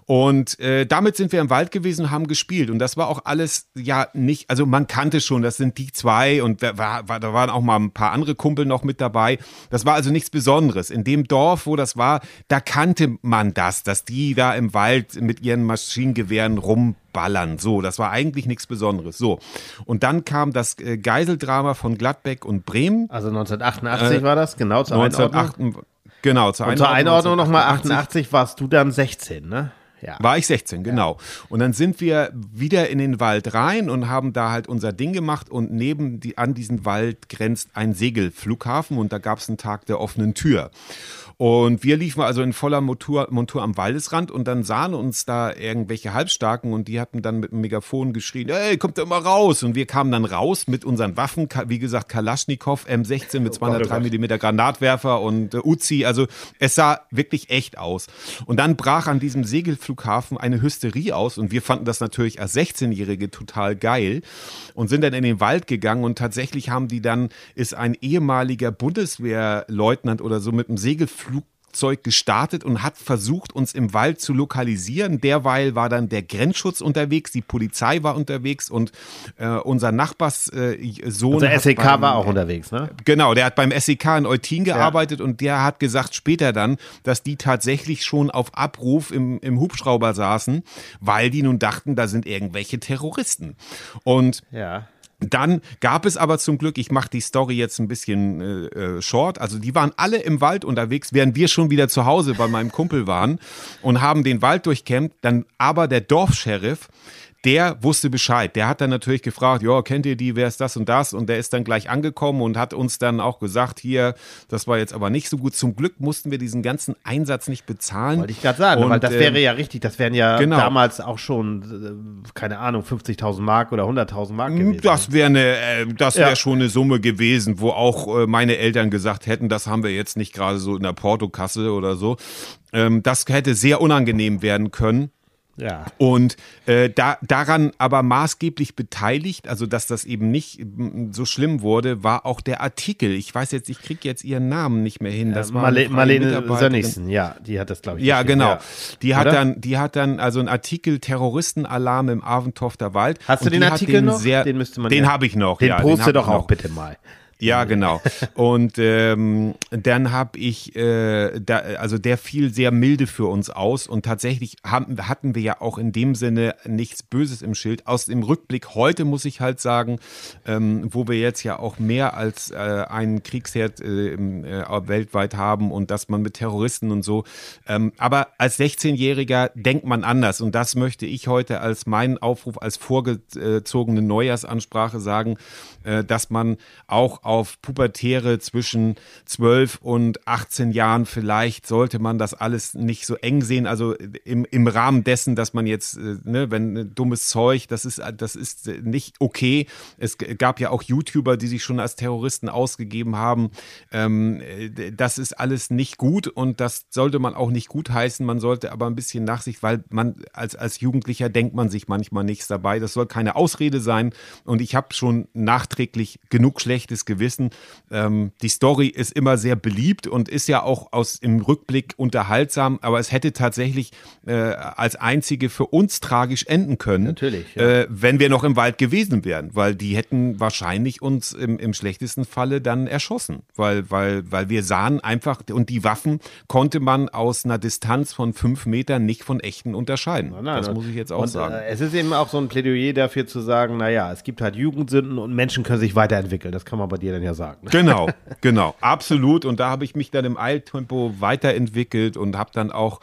Und äh, damit sind wir im Wald gewesen und haben gespielt. Und das war auch alles, ja, nicht, also man kannte schon, das sind die zwei und da, war, war, da waren auch mal ein paar andere Kumpel noch mit dabei. Das war also nichts Besonderes. In dem Dorf, wo das war, da kannte man das, dass die da im Wald mit ihren Maschinengewehren rumballern. So, das war eigentlich nichts Besonderes. So. Und dann kam das äh, Geiseldrama von Gladbeck und Bremen. Also 1988 war das, genau zur Einordnung. 1908, genau, zur Und zur Einordnung nochmal, 1988 88 warst du dann 16, ne? Ja. War ich 16, genau. Und dann sind wir wieder in den Wald rein und haben da halt unser Ding gemacht und neben die, an diesen Wald grenzt ein Segelflughafen und da gab es einen Tag der offenen Tür. Und wir liefen also in voller Montur, Montur am Waldesrand und dann sahen uns da irgendwelche Halbstarken und die hatten dann mit dem Megafon geschrien, hey, kommt doch mal raus. Und wir kamen dann raus mit unseren Waffen, wie gesagt, Kalaschnikow M16 mit 203 mm Granatwerfer und äh, Uzi. Also es sah wirklich echt aus. Und dann brach an diesem Segelflughafen eine Hysterie aus und wir fanden das natürlich als 16-Jährige total geil und sind dann in den Wald gegangen und tatsächlich haben die dann, ist ein ehemaliger Bundeswehrleutnant oder so mit einem Segelflug Zeug gestartet und hat versucht, uns im Wald zu lokalisieren. Derweil war dann der Grenzschutz unterwegs, die Polizei war unterwegs und äh, unser Nachbarssohn. Äh, Sohn Unser hat SEK beim- war auch unterwegs, ne? Genau, der hat beim SEK in Eutin gearbeitet und der hat gesagt später dann, dass die tatsächlich schon auf Abruf im, im Hubschrauber saßen, weil die nun dachten, da sind irgendwelche Terroristen. Und Ja. Dann gab es aber zum Glück, ich mache die Story jetzt ein bisschen äh, äh, short, also die waren alle im Wald unterwegs, während wir schon wieder zu Hause bei meinem Kumpel waren und haben den Wald durchkämmt, dann aber der Dorfsheriff, der wusste Bescheid. Der hat dann natürlich gefragt, ja, kennt ihr die, wer ist das und das? Und der ist dann gleich angekommen und hat uns dann auch gesagt, hier, das war jetzt aber nicht so gut. Zum Glück mussten wir diesen ganzen Einsatz nicht bezahlen. Wollte ich gerade sagen, und, weil das ähm, wäre ja richtig, das wären ja genau. damals auch schon, äh, keine Ahnung, 50.000 Mark oder 100.000 Mark gewesen. Hm, Das wäre eine, äh, das wäre Ja. schon eine Summe gewesen, wo auch äh, meine Eltern gesagt hätten, das haben wir jetzt nicht gerade so in der Portokasse oder so. Ähm, das hätte sehr unangenehm werden können. Ja. Und äh, da, daran aber maßgeblich beteiligt, also dass das eben nicht so schlimm wurde, war auch der Artikel. Ich weiß jetzt, ich kriege jetzt ihren Namen nicht mehr hin. Das war eine Marle Marlene. Sönnigsen, ja, die hat das, glaube ich. Ja, geschrieben, genau. ja. Die hat Oder? dann, die hat dann also einen Artikel Terroristenalarm im Aventofter Wald. Hast du den Artikel noch? Sehr, Den müsste man Den ja- habe ich noch. Den ja, poste hab doch ich noch. auch bitte mal. Ja, genau. Und ähm, dann habe ich, äh, da, also der fiel sehr milde für uns aus und tatsächlich haben, hatten wir ja auch in dem Sinne nichts Böses im Schild. Aus dem Rückblick heute muss ich halt sagen, ähm, wo wir jetzt ja auch mehr als äh, einen Kriegsherd äh, äh, weltweit haben und dass man mit Terroristen und so. Ähm, aber als 16-Jähriger denkt man anders und das möchte ich heute als meinen Aufruf als vorgezogene Neujahrsansprache sagen, äh, dass man auch auf Pubertäre zwischen 12 und 18 Jahren vielleicht sollte man das alles nicht so eng sehen, also im, im Rahmen dessen, dass man jetzt, äh, ne, wenn äh, dummes Zeug, das ist, das ist äh, nicht okay. Es gab ja auch YouTuber, die sich schon als Terroristen ausgegeben haben. Ähm, äh, das ist alles nicht gut und das sollte man auch nicht gut heißen. Man sollte aber ein bisschen Nachsicht, weil man als, als Jugendlicher denkt man sich manchmal nichts dabei. Das soll keine Ausrede sein und ich habe schon nachträglich genug schlechtes Gewissen. Ähm, die Story ist immer sehr beliebt und ist ja auch aus im Rückblick unterhaltsam, aber es hätte tatsächlich äh, als einzige für uns tragisch enden können, Natürlich, ja. äh, wenn wir noch im Wald gewesen wären, weil die hätten wahrscheinlich uns im, im schlechtesten Falle dann erschossen, weil, weil, weil wir sahen einfach, und die Waffen konnte man aus einer Distanz von fünf Metern nicht von echten unterscheiden. Nein, das nein. muss ich jetzt auch und, sagen. Äh, es ist eben auch so ein Plädoyer dafür zu sagen, naja, es gibt halt Jugendsünden und Menschen können sich weiterentwickeln. Das kann man bei dir dann ja sagen. Genau, genau, absolut. Und da habe ich mich dann im Eiltempo weiterentwickelt und habe dann auch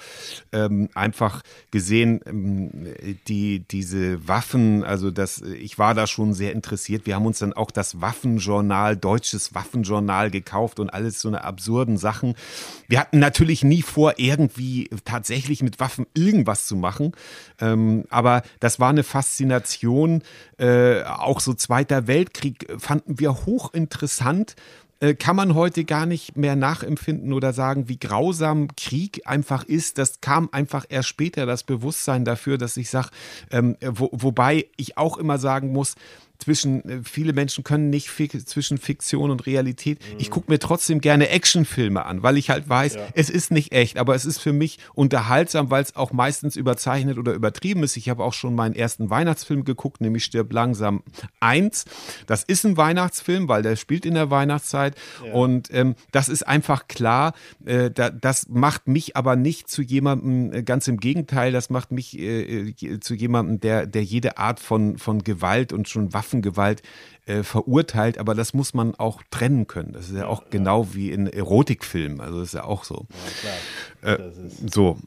ähm, einfach gesehen, ähm, die, diese Waffen, also das, ich war da schon sehr interessiert. Wir haben uns dann auch das Waffenjournal, deutsches Waffenjournal gekauft und alles so eine absurden Sachen. Wir hatten natürlich nie vor, irgendwie tatsächlich mit Waffen irgendwas zu machen. Ähm, aber das war eine Faszination, äh, auch so Zweiter Weltkrieg fanden wir hochinteressant äh, kann man heute gar nicht mehr nachempfinden oder sagen, wie grausam Krieg einfach ist. Das kam einfach erst später, das Bewusstsein dafür, dass ich sage, ähm, wo, wobei ich auch immer sagen muss, zwischen, äh, viele Menschen können nicht zwischen Fiktion und Realität. Ich gucke mir trotzdem gerne Actionfilme an, weil ich halt weiß, es ist nicht echt, aber es ist für mich unterhaltsam, weil es auch meistens überzeichnet oder übertrieben ist. Ich habe auch schon meinen ersten Weihnachtsfilm geguckt, nämlich Stirb langsam 1. Das ist ein Weihnachtsfilm, weil der spielt in der Weihnachtszeit und ähm, das ist einfach klar, äh, da, das macht mich aber nicht zu jemandem, äh, ganz im Gegenteil, das macht mich äh, äh, zu jemandem, der, der jede Art von, von Gewalt und schon Waffengewalt äh, verurteilt, aber das muss man auch trennen können. Das ist ja auch genau wie in Erotikfilmen, also das ist ja auch so. Äh, so.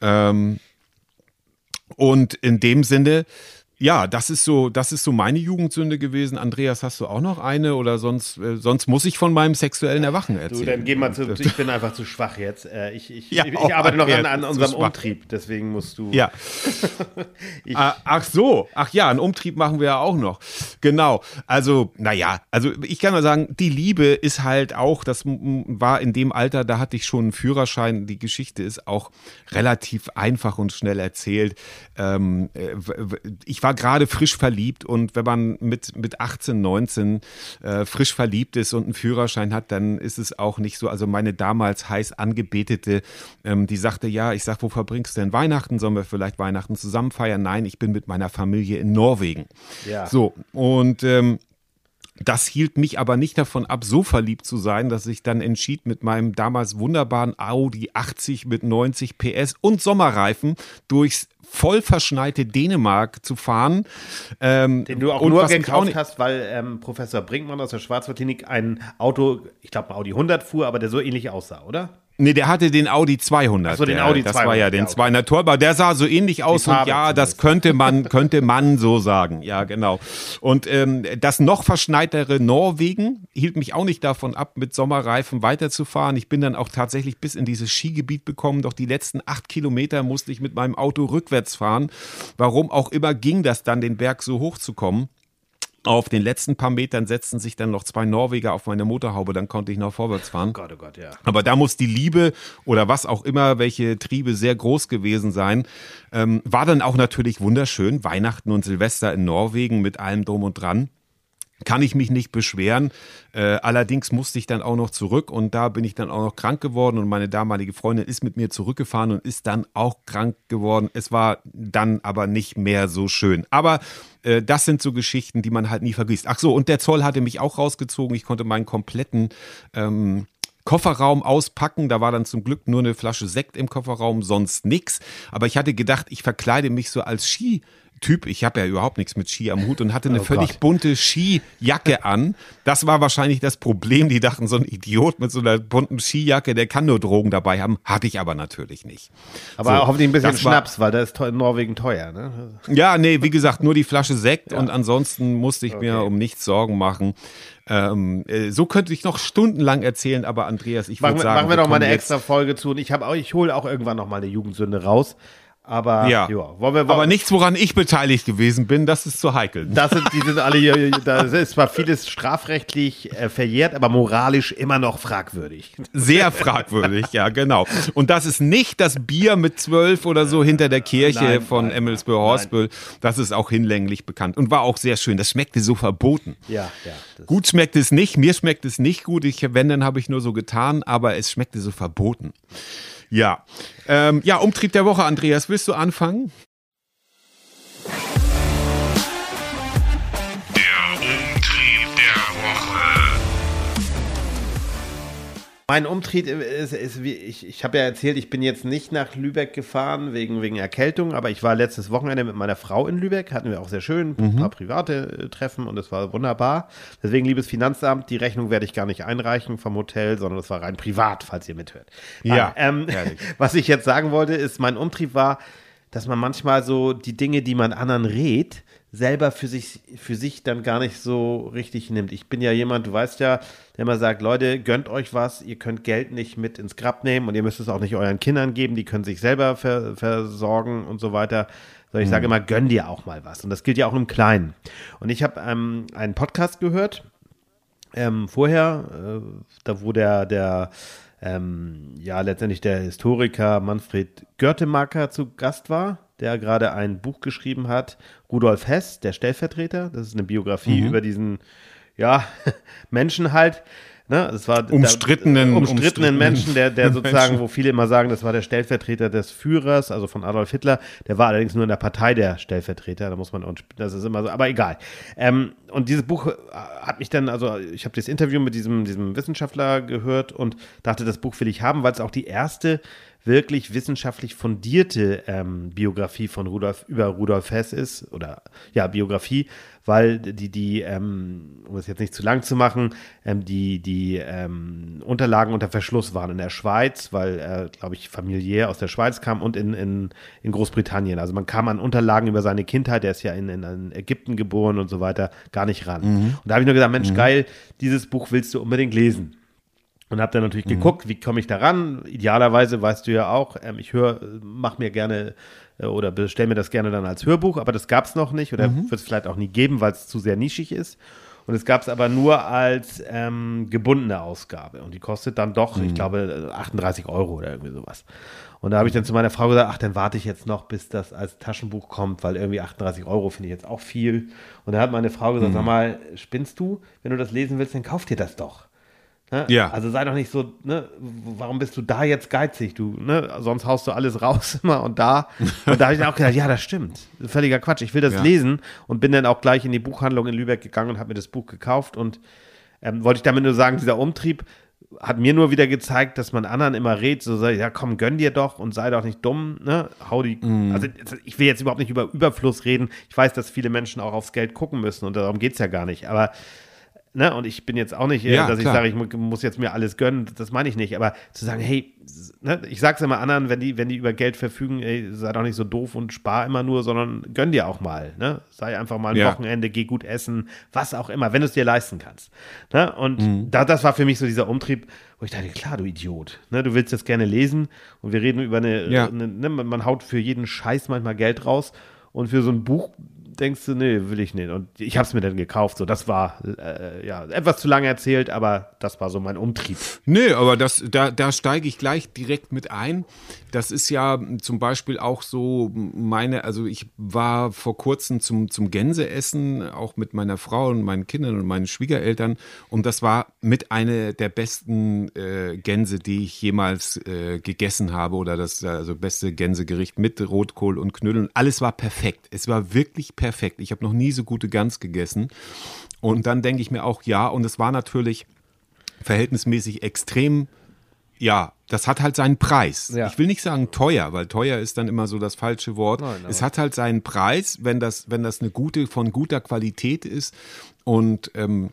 Ähm, und in dem Sinne, ja, das ist so, das ist so meine Jugendsünde gewesen. Andreas, hast du auch noch eine oder sonst, äh, sonst muss ich von meinem sexuellen Erwachen Du, erzählen. dann geh mal zu. Ich bin einfach zu schwach jetzt. Äh, Ich, ich, Ja, ich, ich oh, arbeite noch an, an unserem. Umtrieb, deswegen musst du. Ja. Ah, Ach so, ach ja, einen Umtrieb machen wir ja auch noch. Genau. Also, naja, also ich kann mal sagen, die Liebe ist halt auch, das war in dem Alter, da hatte ich schon einen Führerschein. Die Geschichte ist auch relativ einfach und schnell erzählt. Ähm, äh, ich war gerade frisch verliebt und wenn man mit, mit 18, 19 äh, frisch verliebt ist und einen Führerschein hat, dann ist es auch nicht so. Also meine damals heiß angebetete, ähm, die sagte, ja, ich sag, wo verbringst du denn Weihnachten? Sollen wir vielleicht Weihnachten zusammen feiern? Nein, ich bin mit meiner Familie in Norwegen. Ja. So, und ähm, das hielt mich aber nicht davon ab, so verliebt zu sein, dass ich dann entschied, mit meinem damals wunderbaren Audi 80 mit 90 PS und Sommerreifen durchs voll verschneite Dänemark zu fahren. Ähm, Den du auch nur auch gekauft nicht- hast, weil ähm, Professor Brinkmann aus der Schwarzwaldklinik ein Auto, ich glaube ein Audi 100 fuhr, aber der so ähnlich aussah, oder? Nee, der hatte den Audi 200. Ach so, den der, Audi das 200, war ja den ja, okay. 200 Turbo. Der sah so ähnlich aus und ja, das könnte man, könnte man so sagen. Ja, genau. Und ähm, das noch verschneitere Norwegen hielt mich auch nicht davon ab, mit Sommerreifen weiterzufahren. Ich bin dann auch tatsächlich bis in dieses Skigebiet bekommen. Doch die letzten acht Kilometer musste ich mit meinem Auto rückwärts fahren. Warum auch immer ging das dann, den Berg so hoch zu kommen. Auf den letzten paar Metern setzten sich dann noch zwei Norweger auf meine Motorhaube, dann konnte ich noch vorwärts fahren. Gott, oh Gott, ja. Aber da muss die Liebe oder was auch immer, welche Triebe sehr groß gewesen sein. Ähm, war dann auch natürlich wunderschön. Weihnachten und Silvester in Norwegen mit allem drum und dran. Kann ich mich nicht beschweren. Äh, allerdings musste ich dann auch noch zurück und da bin ich dann auch noch krank geworden und meine damalige Freundin ist mit mir zurückgefahren und ist dann auch krank geworden. Es war dann aber nicht mehr so schön. Aber äh, das sind so Geschichten, die man halt nie vergisst. Ach so, und der Zoll hatte mich auch rausgezogen. Ich konnte meinen kompletten ähm, Kofferraum auspacken. Da war dann zum Glück nur eine Flasche Sekt im Kofferraum, sonst nix. Aber ich hatte gedacht, ich verkleide mich so als Ski. Typ, ich habe ja überhaupt nichts mit Ski am Hut und hatte eine Oh völlig Gott. bunte Skijacke an. Das war wahrscheinlich das Problem. Die dachten, so ein Idiot mit so einer bunten Skijacke, der kann nur Drogen dabei haben. Hatte ich aber natürlich nicht. Aber So, hoffentlich ein bisschen das war- Schnaps, weil das ist in Norwegen teuer, ne? Ja, nee, wie gesagt, nur die Flasche Sekt und ansonsten musste ich mir Okay. um nichts Sorgen machen. Ähm, äh, so könnte ich noch stundenlang erzählen, aber Andreas, ich würde sagen, machen wir doch mal eine extra Folge zu und ich habe auch, ich hole auch irgendwann noch mal eine Jugendsünde raus. Aber Ja, wollen wir, aber nichts, woran ich beteiligt gewesen bin, das ist zu heikel. Das sind, die sind alle hier, da ist zwar vieles strafrechtlich äh, verjährt, aber moralisch immer noch fragwürdig. Sehr fragwürdig, ja, genau. Und das ist nicht das Bier mit zwölf oder so hinter der Kirche Nein, von Emmelsbühr Horstbüll. Das ist auch hinlänglich bekannt und war auch sehr schön. Das schmeckte so verboten. Ja, ja. Gut schmeckt es nicht, mir schmeckt es nicht gut. Ich, wenn, dann habe ich nur so getan, aber es schmeckte so verboten. Ja. Ähm, ja, Umtrieb der Woche, Andreas, willst du anfangen? Mein Umtrieb ist, ist wie, ich, ich habe ja erzählt, ich bin jetzt nicht nach Lübeck gefahren wegen, wegen Erkältung, aber ich war letztes Wochenende mit meiner Frau in Lübeck, hatten wir auch sehr schön, ein paar private äh, Treffen und es war wunderbar. Deswegen, liebes Finanzamt, die Rechnung werde ich gar nicht einreichen vom Hotel, sondern es war rein privat, falls ihr mithört. Ja, ähm, was ich jetzt sagen wollte, ist, mein Umtrieb war, dass man manchmal so die Dinge, die man anderen rät, selber für sich, für sich dann gar nicht so richtig nimmt. Ich bin ja jemand, du weißt ja, der immer sagt, Leute, gönnt euch was, ihr könnt Geld nicht mit ins Grab nehmen und ihr müsst es auch nicht euren Kindern geben, die können sich selber ver versorgen und so weiter. So, ich sage immer, gönn dir auch mal was. Und das gilt ja auch im Kleinen. Und ich habe ähm, einen Podcast gehört, ähm, vorher, äh, da wo der, der ähm, ja letztendlich der Historiker Manfred Görtemacker zu Gast war, der gerade ein Buch geschrieben hat, Rudolf Hess, der Stellvertreter. Das ist eine Biografie über diesen, ja, Menschen halt. Ne, es war Umstrittenen- da, umstrittenen umstrittenen Menschen, der, der sozusagen, Menschen. wo viele immer sagen, das war der Stellvertreter des Führers, also von Adolf Hitler. Der war allerdings nur in der Partei der Stellvertreter. Da muss man, auch- das ist immer so, aber egal. Ähm, und dieses Buch äh, hat mich dann, also ich habe das Interview mit diesem, diesem Wissenschaftler gehört und dachte, das Buch will ich haben, weil es auch die erste wirklich wissenschaftlich fundierte ähm, Biografie von Rudolf über Rudolf Hess ist oder ja Biografie, weil die die ähm, um es jetzt nicht zu lang zu machen, ähm, die die ähm, Unterlagen unter Verschluss waren in der Schweiz, weil er glaube ich familiär aus der Schweiz kam und in, in in Großbritannien. Also man kam an Unterlagen über seine Kindheit, der ist ja in, in, in Ägypten geboren und so weiter, gar nicht ran. Und da habe ich nur gesagt, Mensch geil, dieses Buch willst du unbedingt lesen. Und habe dann natürlich geguckt, wie komme ich da ran. Idealerweise weißt du ja auch, ähm, ich höre, mach mir gerne äh, oder bestell mir das gerne dann als Hörbuch, aber das gab es noch nicht oder wird es vielleicht auch nie geben, weil es zu sehr nischig ist. Und es gab es aber nur als ähm, gebundene Ausgabe. Und die kostet dann doch, ich glaube, äh, 38 Euro oder irgendwie sowas. Und da habe ich dann zu meiner Frau gesagt, ach, dann warte ich jetzt noch, bis das als Taschenbuch kommt, weil irgendwie 38 Euro finde ich jetzt auch viel. Und da hat meine Frau gesagt, sag mal, spinnst du? Wenn du das lesen willst, dann kauf dir das doch. Ne? Ja. Also sei doch nicht so, ne, warum bist du da jetzt geizig? Du, ne, sonst haust du alles raus immer und da. Und da habe ich dann auch gedacht, ja, das stimmt. Völliger Quatsch. Ich will das Ja. lesen und bin dann auch gleich in die Buchhandlung in Lübeck gegangen und habe mir das Buch gekauft und ähm, wollte ich damit nur sagen, dieser Umtrieb hat mir nur wieder gezeigt, dass man anderen immer redet, so sei, ja komm, gönn dir doch und sei doch nicht dumm, ne? Hau die. Also ich will jetzt überhaupt nicht über Überfluss reden. Ich weiß, dass viele Menschen auch aufs Geld gucken müssen und darum geht es ja gar nicht. Aber Ne? Und ich bin jetzt auch nicht, äh, Ja, dass ich klar. sage, ich mu- muss jetzt mir alles gönnen, das meine ich nicht. Aber zu sagen, hey, ne? ich sag's immer anderen, wenn die, wenn die über Geld verfügen, ey, sei doch nicht so doof und spar immer nur, sondern gönn dir auch mal. Ne? Sei einfach mal ein Ja. Wochenende, geh gut essen, was auch immer, wenn du es dir leisten kannst. Ne? Und Mhm. da, das war für mich so dieser Umtrieb, wo ich dachte, klar, du Idiot. Ne? Du willst das gerne lesen und wir reden über eine, Ja. eine ne? man haut für jeden Scheiß manchmal Geld raus und für so ein Buch denkst du, nee, will ich nicht. Und ich habe es mir dann gekauft. So, das war äh, ja etwas zu lange erzählt, aber das war so mein Umtrieb. Nö, aber das, da, da steige ich gleich direkt mit ein. Das ist ja zum Beispiel auch so meine, also ich war vor kurzem zum, zum Gänseessen, auch mit meiner Frau und meinen Kindern und meinen Schwiegereltern. Und das war mit einer der besten äh, Gänse, die ich jemals äh, gegessen habe. Oder das also beste Gänsegericht mit Rotkohl und Knödeln. Alles war perfekt. Es war wirklich perfekt. Ich habe noch nie so gute Gans gegessen. Und dann denke ich mir auch, ja, und es war natürlich verhältnismäßig extrem, ja, das hat halt seinen Preis. Ja. Ich will nicht sagen teuer, weil teuer ist dann immer so das falsche Wort. es hat halt seinen Preis, wenn das, wenn das eine gute, von guter Qualität ist und ähm,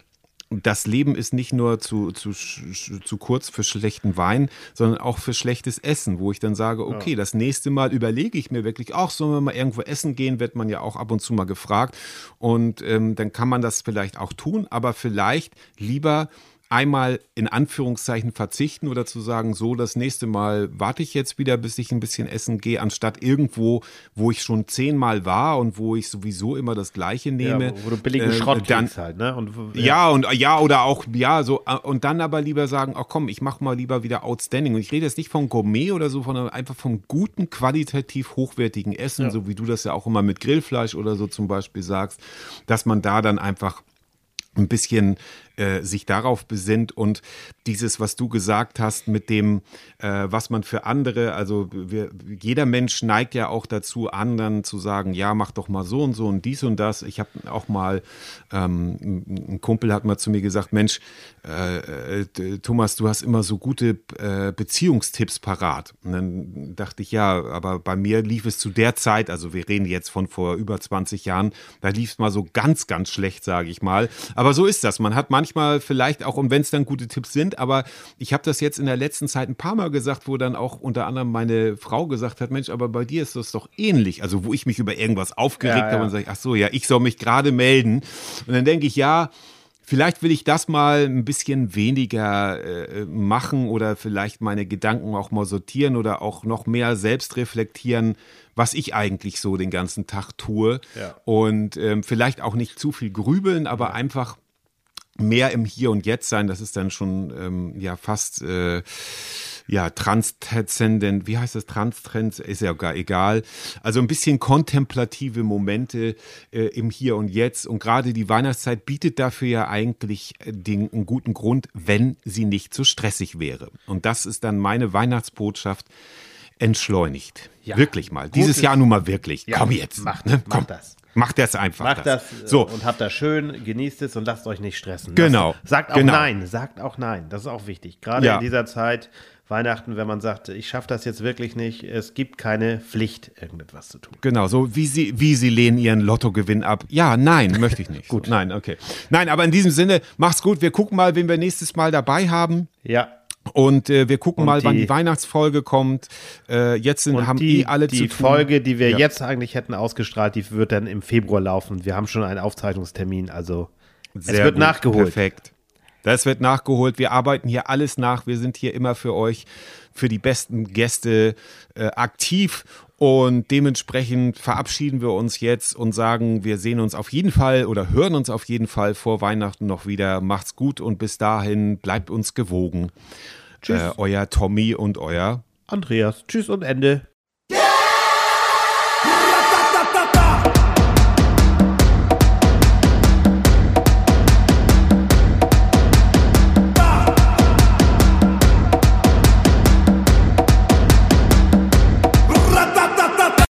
das Leben ist nicht nur zu, zu, zu kurz für schlechten Wein, sondern auch für schlechtes Essen, wo ich dann sage, okay, das nächste Mal überlege ich mir wirklich, ach, sollen wir mal irgendwo essen gehen, wird man ja auch ab und zu mal gefragt. Und ähm, dann kann man das vielleicht auch tun, aber vielleicht lieber einmal in Anführungszeichen verzichten oder zu sagen, so, das nächste Mal warte ich jetzt wieder, bis ich ein bisschen essen gehe, anstatt irgendwo, wo ich schon zehnmal war und wo ich sowieso immer das Gleiche nehme. Ja, wo, du billigen äh, Schrott dann, halt, ne? Und, ja, und ja, oder auch, ja, so, äh, und dann aber lieber sagen, ach komm, ich mach mal lieber wieder Outstanding. Und ich rede jetzt nicht von Gourmet oder so, sondern einfach vom guten, qualitativ hochwertigen Essen, so wie du das ja auch immer mit Grillfleisch oder so zum Beispiel sagst, dass man da dann einfach ein bisschen äh, sich darauf besinnt und dieses, was du gesagt hast, mit dem, äh, was man für andere, also wir, jeder Mensch neigt ja auch dazu, anderen zu sagen, ja, mach doch mal so und so und dies und das. Ich habe auch mal, ähm, ein Kumpel hat mal zu mir gesagt, Mensch, äh, äh, Thomas, du hast immer so gute äh, Beziehungstipps parat. Und dann dachte ich, ja, aber bei mir lief es zu der Zeit, also wir reden jetzt von vor über 20 Jahren, da lief es mal so ganz, ganz schlecht, sage ich mal. Aber so ist das. Man hat manchmal vielleicht auch, und wenn es dann gute Tipps sind, aber ich habe das jetzt in der letzten Zeit ein paar Mal gesagt, wo dann auch unter anderem meine Frau gesagt hat, Mensch, aber bei dir ist das doch ähnlich. Also wo ich mich über irgendwas aufgeregt Ja, ja. habe und sage, ach so, ja, ich soll mich gerade melden. Und dann denke ich, ja, Vielleicht will ich das mal ein bisschen weniger äh, machen oder vielleicht meine Gedanken auch mal sortieren oder auch noch mehr selbst reflektieren, was ich eigentlich so den ganzen Tag tue. Ja. Und ähm, vielleicht auch nicht zu viel grübeln, aber einfach mehr im Hier und Jetzt sein. Das ist dann schon ähm, ja fast äh, ja transzendent. Wie heißt das? Transtrend ist ja gar egal. Also ein bisschen kontemplative Momente äh, im Hier und Jetzt. Und gerade die Weihnachtszeit bietet dafür ja eigentlich äh, den, einen guten Grund, wenn sie nicht so stressig wäre. Und das ist dann meine Weihnachtsbotschaft. Entschleunigt. Ja. Wirklich mal. Dieses Jahr nun mal wirklich. Ja, Komm jetzt. macht- ne? Komm. das. Macht das einfach. Macht das, äh, So. und habt das schön, genießt es und lasst euch nicht stressen. Genau. Lasst, sagt auch Genau. Nein, sagt auch Nein. Das ist auch wichtig. Gerade Ja. in dieser Zeit, Weihnachten, wenn man sagt, ich schaffe das jetzt wirklich nicht, es gibt keine Pflicht, irgendetwas zu tun. Genau, so wie sie, wie sie lehnen ihren Lottogewinn ab. Ja, nein, möchte ich nicht. gut. Nein, okay. Nein, aber in diesem Sinne, mach's gut. Wir gucken mal, wen wir nächstes Mal dabei haben. Ja. Und äh, wir gucken Und mal, wann die- die Weihnachtsfolge kommt. Äh, jetzt sind, haben die, eh alle die zu tun. Folge, die wir Ja. jetzt eigentlich hätten ausgestrahlt, die wird dann im Februar laufen. Wir haben schon einen Aufzeichnungstermin, also es Sehr wird gut, nachgeholt. Perfekt. Das wird nachgeholt. Wir arbeiten hier alles nach. Wir sind hier immer für euch, für die besten Gäste äh, aktiv. Und dementsprechend verabschieden wir uns jetzt und sagen, wir sehen uns auf jeden Fall oder hören uns auf jeden Fall vor Weihnachten noch wieder. Macht's gut und bis dahin bleibt uns gewogen. Tschüss. Äh, euer Tommy und euer Andreas, tschüss und Ende.